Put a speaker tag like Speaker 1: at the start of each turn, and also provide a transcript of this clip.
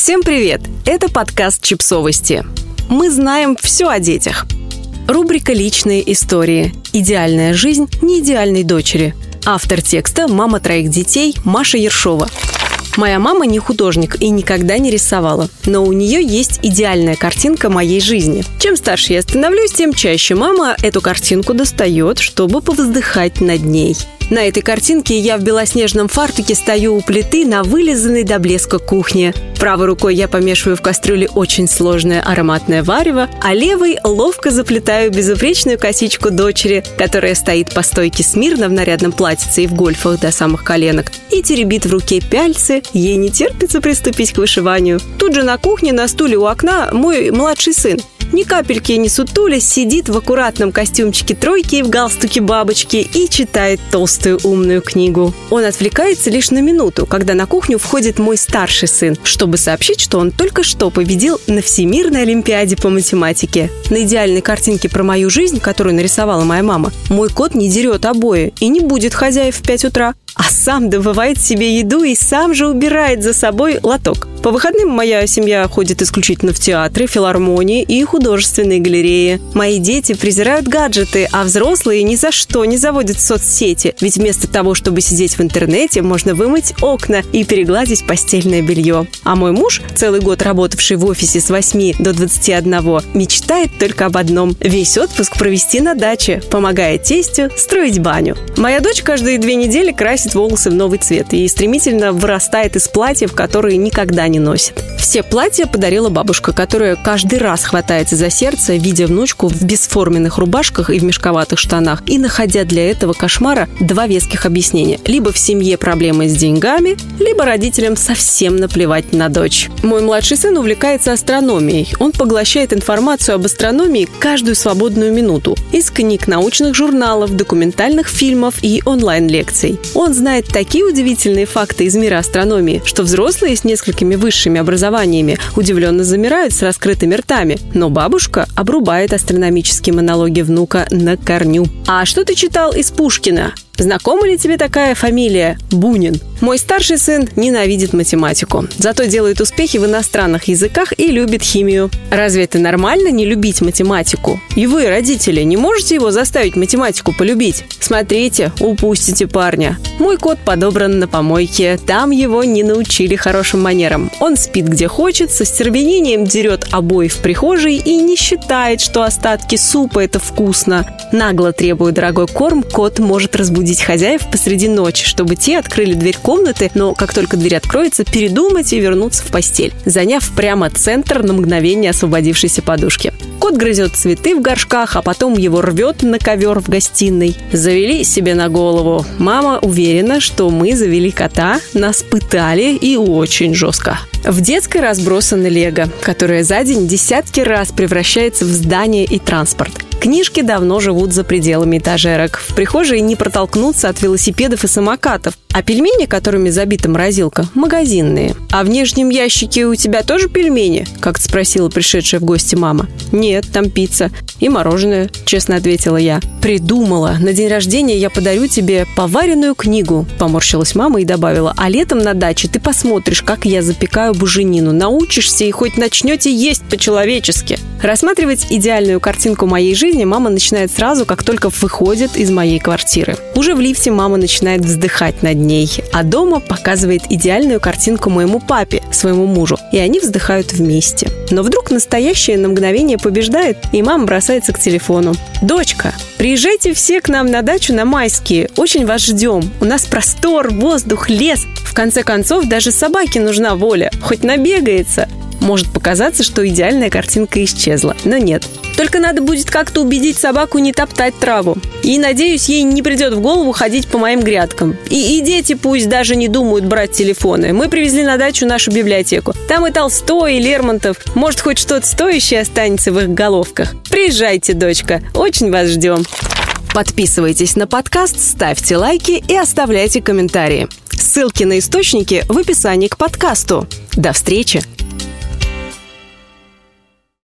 Speaker 1: Всем привет! Это подкаст «Чипсовости». Мы знаем все о детях. Рубрика «Личные истории». Идеальная жизнь неидеальной дочери. Автор текста «Мама троих детей» Маша Ершова. Моя мама не художник и никогда не рисовала, но у нее есть идеальная картинка моей жизни. Чем старше я становлюсь, тем чаще мама эту картинку достает, чтобы повздыхать над ней. На этой картинке я в белоснежном фартуке стою у плиты на вылизанной до блеска кухне. Правой рукой я помешиваю в кастрюле очень сложное ароматное варево, а левой ловко заплетаю безупречную косичку дочери, которая стоит по стойке смирно в нарядном платьице и в гольфах до самых коленок, и теребит в руке пяльцы, ей не терпится приступить к вышиванию. Тут же на кухне на стуле у окна мой младший сын – ни капельки не сутулясь, сидит в аккуратном костюмчике тройки и в галстуке бабочки и читает толстую умную книгу. Он отвлекается лишь на минуту, когда на кухню входит мой старший сын, чтобы сообщить, что он только что победил на Всемирной Олимпиаде по математике. На идеальной картинке про мою жизнь, которую нарисовала моя мама, мой кот не дерет обои и не будет хозяев в 5 утра а сам добывает себе еду и сам же убирает за собой лоток. По выходным моя семья ходит исключительно в театры, филармонии и художественные галереи. Мои дети презирают гаджеты, а взрослые ни за что не заводят соцсети. Ведь вместо того, чтобы сидеть в интернете, можно вымыть окна и перегладить постельное белье. А мой муж, целый год работавший в офисе с 8 до 21, мечтает только об одном – весь отпуск провести на даче, помогая тестю строить баню. Моя дочь каждые две недели красит красит волосы в новый цвет и стремительно вырастает из платьев, которые никогда не носит. Все платья подарила бабушка, которая каждый раз хватается за сердце, видя внучку в бесформенных рубашках и в мешковатых штанах, и находя для этого кошмара два веских объяснения. Либо в семье проблемы с деньгами, либо родителям совсем наплевать на дочь. Мой младший сын увлекается астрономией. Он поглощает информацию об астрономии каждую свободную минуту. Из книг, научных журналов, документальных фильмов и онлайн-лекций. Он знает такие удивительные факты из мира астрономии, что взрослые с несколькими высшими образованиями удивленно замирают с раскрытыми ртами. Но бабушка обрубает астрономические монологи внука на корню. «А что ты читал из Пушкина?» Знакома ли тебе такая фамилия Бунин? Мой старший сын ненавидит математику, зато делает успехи в иностранных языках и любит химию. Разве это нормально не любить математику? И вы, родители, не можете его заставить математику полюбить? Смотрите, упустите парня. Мой кот подобран на помойке, там его не научили хорошим манерам. Он спит где хочет, со стервенением дерет обои в прихожей и не считает, что остатки супа это вкусно. Нагло требуя дорогой корм, кот может разбудить хозяев посреди ночи, чтобы те открыли дверь комнаты, но как только дверь откроется, передумать и вернуться в постель, заняв прямо центр на мгновение освободившейся подушки. Кот грызет цветы в горшках, а потом его рвет на ковер в гостиной. Завели себе на голову. Мама уверена, что мы завели кота, нас пытали и очень жестко. В детской разбросано лего, которое за день десятки раз превращается в здание и транспорт. Книжки давно живут за пределами этажерок. В прихожей не протолкнуться от велосипедов и самокатов. А пельмени, которыми забита морозилка, магазинные. «А в нижнем ящике у тебя тоже пельмени?» – как-то спросила пришедшая в гости мама. «Нет, там пицца. И мороженое», – честно ответила я. «Придумала. На день рождения я подарю тебе поваренную книгу», – поморщилась мама и добавила. «А летом на даче ты посмотришь, как я запекаю буженину. Научишься и хоть начнете есть по-человечески». Рассматривать идеальную картинку моей жизни мама начинает сразу, как только выходит из моей квартиры. Уже в лифте мама начинает вздыхать над ней, а дома показывает идеальную картинку моему папе, своему мужу, и они вздыхают вместе. Но вдруг настоящее на мгновение побеждает, и мама бросается к телефону. «Дочка, приезжайте все к нам на дачу на майские, очень вас ждем. У нас простор, воздух, лес. В конце концов, даже собаке нужна воля, хоть набегается. Может показаться, что идеальная картинка исчезла, но нет. Только надо будет как-то убедить собаку не топтать траву. И, надеюсь, ей не придет в голову ходить по моим грядкам. И, и дети пусть даже не думают брать телефоны. Мы привезли на дачу нашу библиотеку. Там и Толстой, и Лермонтов. Может, хоть что-то стоящее останется в их головках. Приезжайте, дочка. Очень вас ждем. Подписывайтесь на подкаст, ставьте лайки и оставляйте комментарии. Ссылки на источники в описании к подкасту. До встречи!